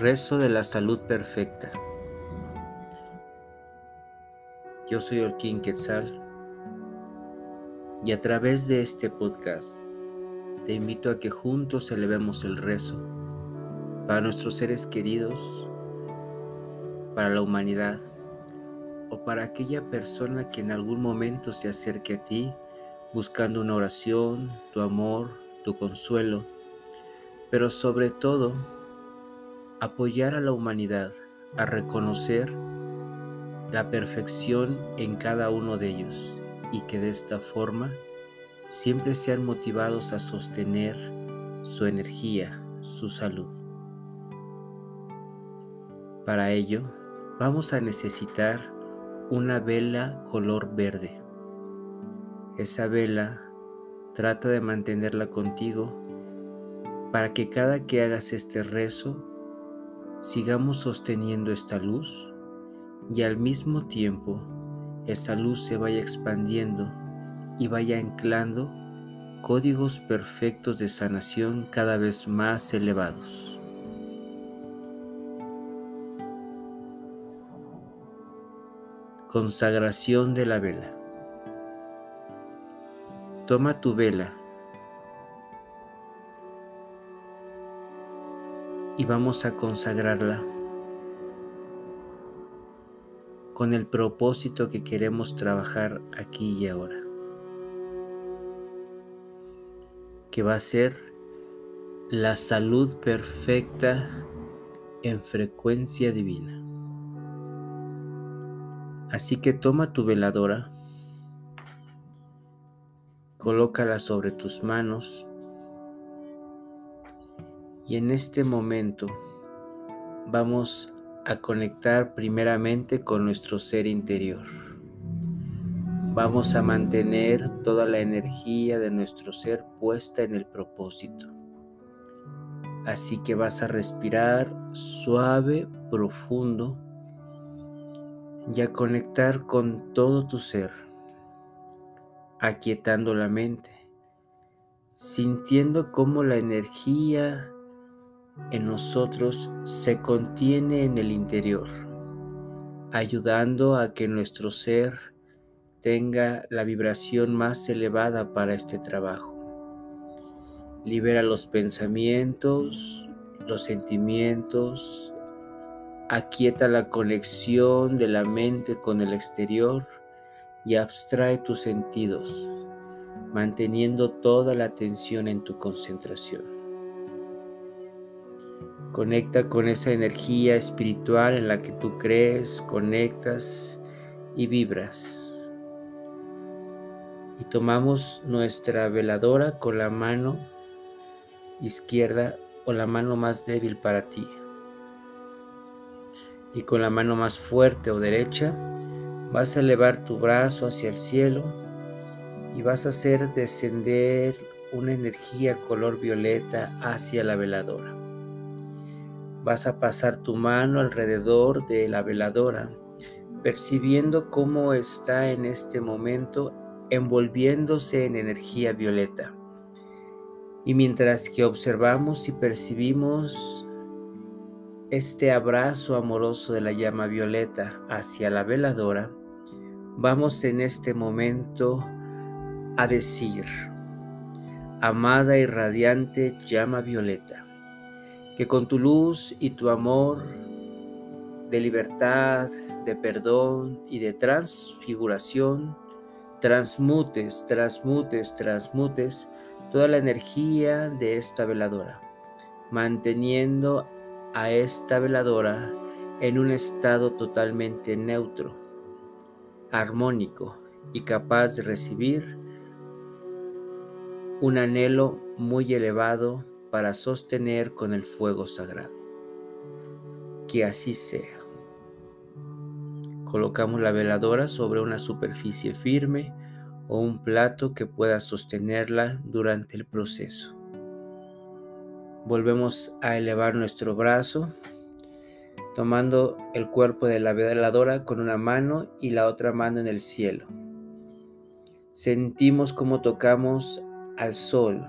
Rezo de la salud perfecta. Yo soy Orquín Quetzal y a través de este podcast te invito a que juntos elevemos el rezo para nuestros seres queridos, para la humanidad o para aquella persona que en algún momento se acerque a ti buscando una oración, tu amor, tu consuelo, pero sobre todo apoyar a la humanidad a reconocer la perfección en cada uno de ellos y que de esta forma siempre sean motivados a sostener su energía, su salud. Para ello, vamos a necesitar una vela color verde. Esa vela trata de mantenerla contigo para que cada que hagas este rezo sigamos sosteniendo esta luz y al mismo tiempo esa luz se vaya expandiendo y vaya anclando códigos perfectos de sanación cada vez más elevados. Consagración de la vela. Toma tu vela y vamos a consagrarla con el propósito que queremos trabajar aquí y ahora, que va a ser la salud perfecta en frecuencia divina. Así que toma tu veladora, colócala sobre tus manos y en este momento vamos a conectar primeramente con nuestro ser interior. Vamos a mantener toda la energía de nuestro ser puesta en el propósito. Así que vas a respirar suave, profundo y a conectar con todo tu ser, aquietando la mente, sintiendo cómo la energía en nosotros se contiene en el interior, ayudando a que nuestro ser tenga la vibración más elevada para este trabajo. Libera los pensamientos, los sentimientos, aquieta la conexión de la mente con el exterior y abstrae tus sentidos, manteniendo toda la atención en tu concentración. Conecta con esa energía espiritual en la que tú crees, conectas y vibras. Y tomamos nuestra veladora con la mano izquierda o la mano más débil para ti. Y con la mano más fuerte o derecha vas a elevar tu brazo hacia el cielo y vas a hacer descender una energía color violeta hacia la veladora. Vas a pasar tu mano alrededor de la veladora, percibiendo cómo está en este momento envolviéndose en energía violeta. Y mientras que observamos y percibimos este abrazo amoroso de la llama violeta hacia la veladora, vamos en este momento a decir, amada y radiante llama violeta, que con tu luz y tu amor de libertad, de perdón y de transfiguración, transmutes, transmutes, transmutes toda la energía de esta veladora, manteniendo a esta veladora en un estado totalmente neutro, armónico y capaz de recibir un anhelo muy elevado para sostener con el fuego sagrado. Que así sea. Colocamos la veladora sobre una superficie firme o un plato que pueda sostenerla durante el proceso. Volvemos a elevar nuestro brazo, tomando el cuerpo de la veladora con una mano y la otra mano en el cielo. Sentimos como tocamos al sol,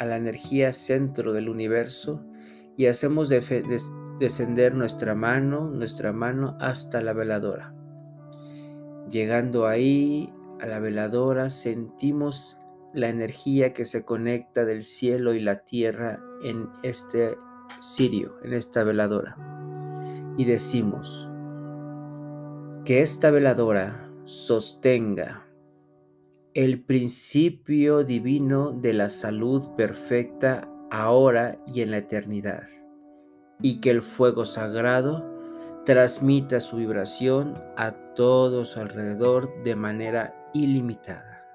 a la energía centro del universo y hacemos descender nuestra mano, nuestra mano hasta la veladora. Llegando ahí a la veladora sentimos la energía que se conecta del cielo y la tierra en este cirio, en esta veladora. Y decimos, que esta veladora sostenga el principio divino de la salud perfecta ahora y en la eternidad, y que el fuego sagrado transmita su vibración a todo su alrededor de manera ilimitada.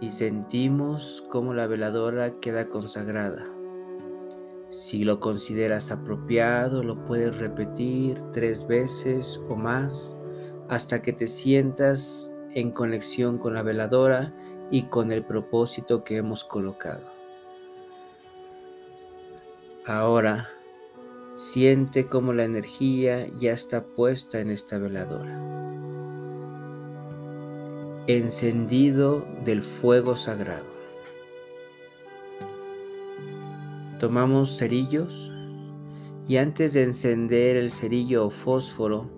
Y sentimos cómo la veladora queda consagrada. Si lo consideras apropiado, lo puedes repetir tres veces o más hasta que te sientas en conexión con la veladora y con el propósito que hemos colocado. Ahora, siente cómo la energía ya está puesta en esta veladora. Encendido del fuego sagrado. Tomamos cerillos y antes de encender el cerillo o fósforo,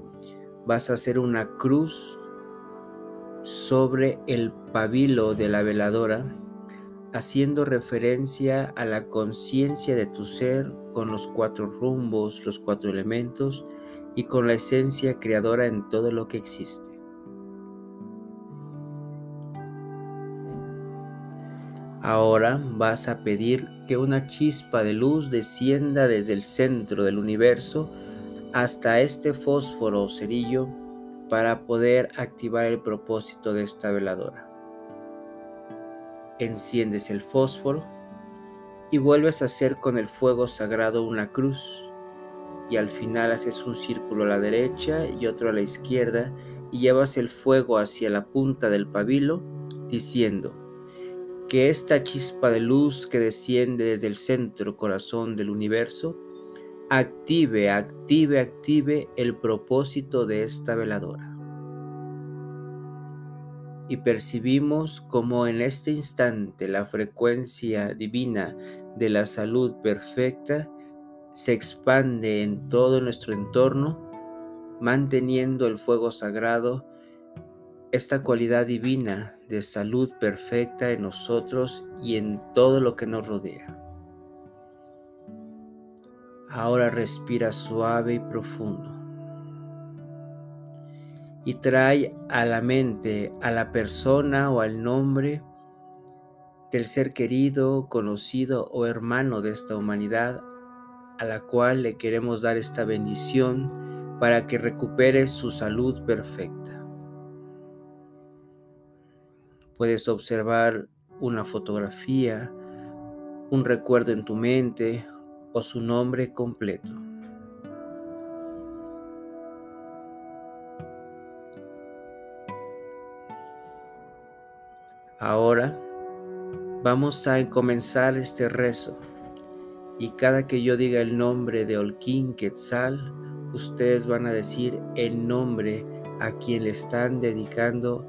vas a hacer una cruz sobre el pabilo de la veladora, haciendo referencia a la conciencia de tu ser con los cuatro rumbos, los cuatro elementos y con la esencia creadora en todo lo que existe. Ahora vas a pedir que una chispa de luz descienda desde el centro del universo hasta este fósforo o cerillo para poder activar el propósito de esta veladora. Enciendes el fósforo y vuelves a hacer con el fuego sagrado una cruz y al final haces un círculo a la derecha y otro a la izquierda y llevas el fuego hacia la punta del pabilo diciendo que esta chispa de luz que desciende desde el centro corazón del universo active, active, active el propósito de esta veladora. Y percibimos como en este instante la frecuencia divina de la salud perfecta se expande en todo nuestro entorno, manteniendo el fuego sagrado, esta cualidad divina de salud perfecta en nosotros y en todo lo que nos rodea. Ahora respira suave y profundo. Y trae a la mente a la persona o al nombre del ser querido, conocido o hermano de esta humanidad a la cual le queremos dar esta bendición para que recupere su salud perfecta. Puedes observar una fotografía, un recuerdo en tu mente o su nombre completo. Ahora vamos a comenzar este rezo y cada que yo diga el nombre de Olquín Quetzal, ustedes van a decir el nombre a quien le están dedicando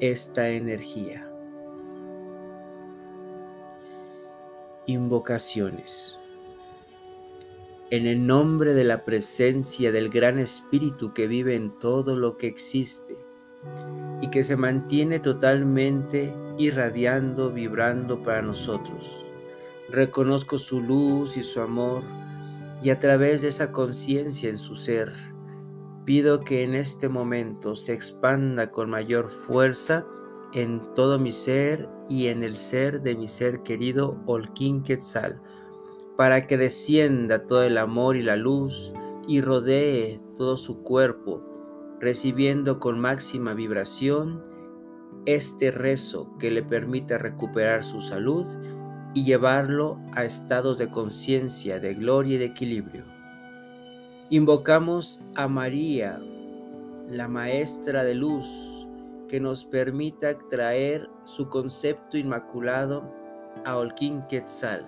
esta energía. Invocaciones en el nombre de la presencia del gran Espíritu que vive en todo lo que existe y que se mantiene totalmente irradiando, vibrando para nosotros. Reconozco su luz y su amor y a través de esa conciencia en su ser, pido que en este momento se expanda con mayor fuerza en todo mi ser y en el ser de mi ser querido Olquín Quetzal, para que descienda todo el amor y la luz y rodee todo su cuerpo, recibiendo con máxima vibración este rezo que le permita recuperar su salud y llevarlo a estados de conciencia, de gloria y de equilibrio. Invocamos a María, la Maestra de Luz, que nos permita traer su concepto inmaculado a Olquín Quetzal,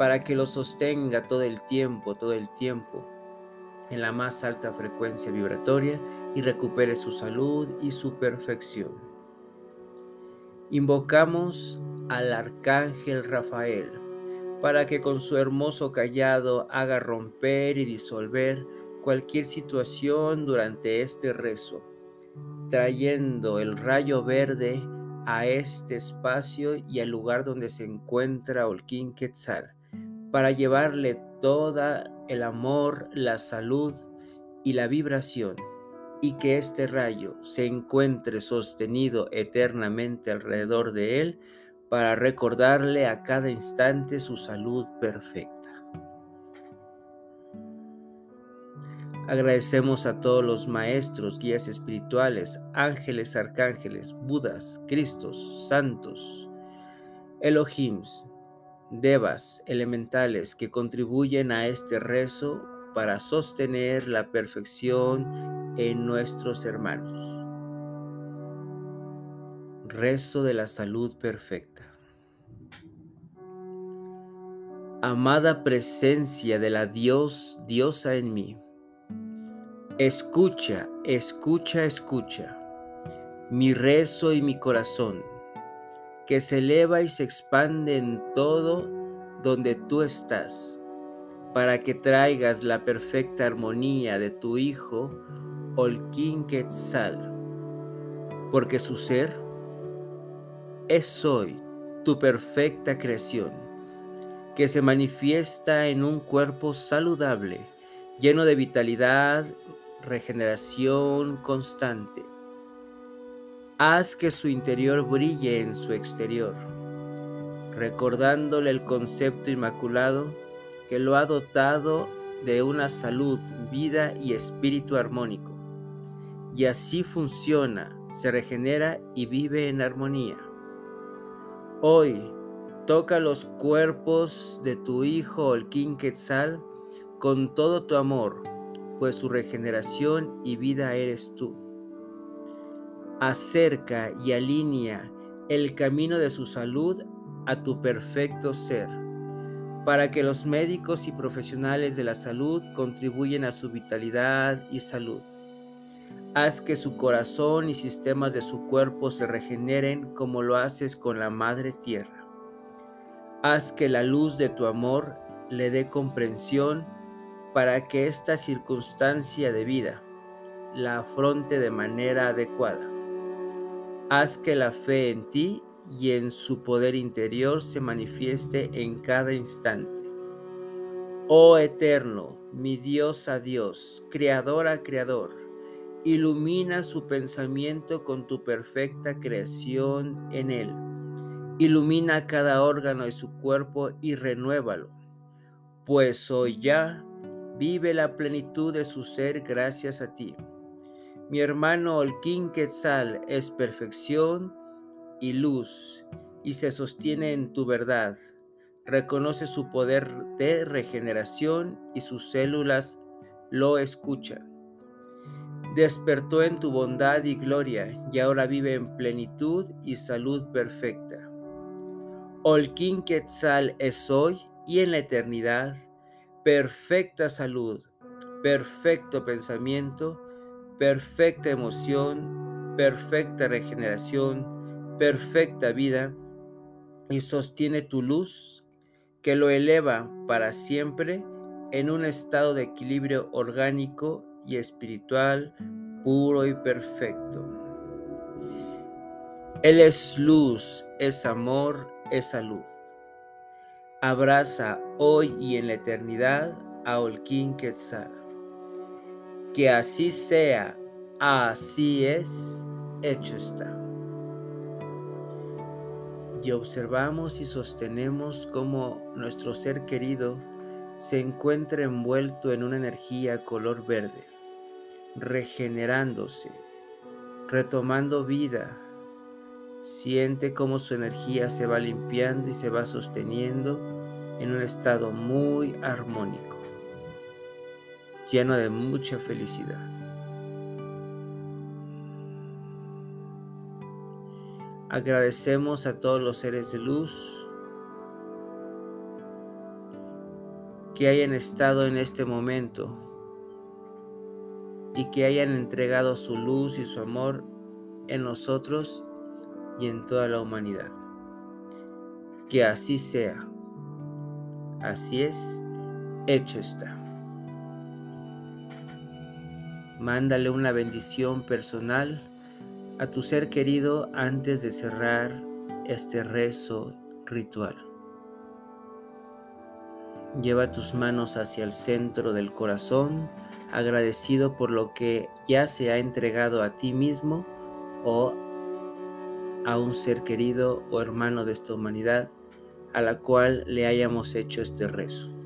para que lo sostenga todo el tiempo, todo el tiempo, en la más alta frecuencia vibratoria y recupere su salud y su perfección. Invocamos al Arcángel Rafael para que con su hermoso callado haga romper y disolver cualquier situación durante este rezo, trayendo el rayo verde a este espacio y al lugar donde se encuentra Olquín Quetzal, para llevarle toda el amor, la salud y la vibración, y que este rayo se encuentre sostenido eternamente alrededor de él para recordarle a cada instante su salud perfecta. Agradecemos a todos los maestros, guías espirituales, ángeles, arcángeles, budas, cristos, santos, Elohims, devas, elementales que contribuyen a este rezo para sostener la perfección en nuestros hermanos. Rezo de la salud perfecta. Amada presencia de la Dios, diosa en mí Escucha, escucha, escucha mi rezo y mi corazón, que se eleva y se expande en todo donde tú estás, para que traigas la perfecta armonía de tu Hijo, Olquín Quetzal, porque su ser es hoy tu perfecta creación, que se manifiesta en un cuerpo saludable, lleno de vitalidad, regeneración constante. Haz que su interior brille en su exterior, recordándole el concepto inmaculado que lo ha dotado de una salud, vida y espíritu armónico. Y así funciona, se regenera y vive en armonía. Hoy toca los cuerpos de tu hijo Olquín Quetzal con todo tu amor, pues su regeneración y vida eres tú. Acerca y alinea el camino de su salud a tu perfecto ser, para que los médicos y profesionales de la salud contribuyan a su vitalidad y salud. Haz que su corazón y sistemas de su cuerpo se regeneren como lo haces con la Madre Tierra. Haz que la luz de tu amor le dé comprensión para que esta circunstancia de vida la afronte de manera adecuada. Haz que la fe en ti y en su poder interior se manifieste en cada instante. Oh eterno, mi Dios a Dios, creador a creador, ilumina su pensamiento con tu perfecta creación en él. Ilumina cada órgano de su cuerpo y renuévalo, pues hoy ya vive la plenitud de su ser gracias a ti. Mi hermano Olquín Quetzal es perfección y luz y se sostiene en tu verdad. Reconoce su poder de regeneración y sus células lo escuchan. Despertó en tu bondad y gloria y ahora vive en plenitud y salud perfecta. Olquín Quetzal es hoy y en la eternidad perfecta salud, perfecto pensamiento, perfecta emoción, perfecta regeneración, perfecta vida y sostiene tu luz que lo eleva para siempre en un estado de equilibrio orgánico y espiritual puro y perfecto. Él es luz, es amor, es salud. Abraza hoy y en la eternidad a Olquín Quetzal. Que así sea, así es, hecho está. Y observamos y sostenemos cómo nuestro ser querido se encuentra envuelto en una energía color verde, regenerándose, retomando vida, Siente cómo su energía se va limpiando y se va sosteniendo en un estado muy armónico, lleno de mucha felicidad. Agradecemos a todos los seres de luz que hayan estado en este momento y que hayan entregado su luz y su amor en nosotros y en toda la humanidad. Que así sea. Así es, hecho está. Mándale una bendición personal a tu ser querido antes de cerrar este rezo ritual. Lleva tus manos hacia el centro del corazón, agradecido por lo que ya se ha entregado a ti mismo o a un ser querido o hermano de esta humanidad a la cual le hayamos hecho este rezo.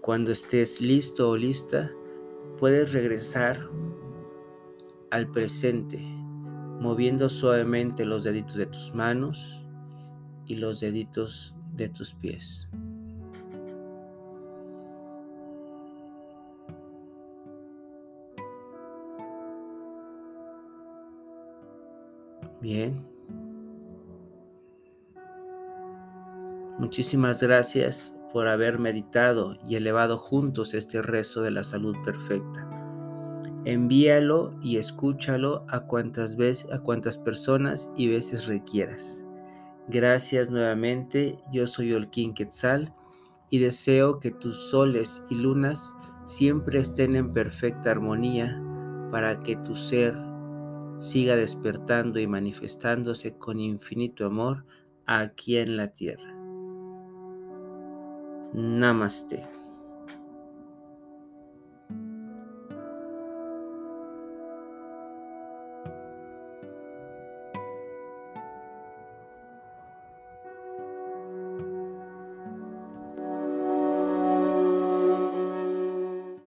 Cuando estés listo o lista, puedes regresar al presente, moviendo suavemente los deditos de tus manos y los deditos de tus pies. Bien. Muchísimas gracias por haber meditado y elevado juntos este rezo de la salud perfecta. Envíalo y escúchalo a cuantas veces, a cuantas personas y veces requieras. Gracias nuevamente, yo soy Olquín Quetzal y deseo que tus soles y lunas siempre estén en perfecta armonía para que tu ser siga despertando y manifestándose con infinito amor aquí en la tierra. Namaste.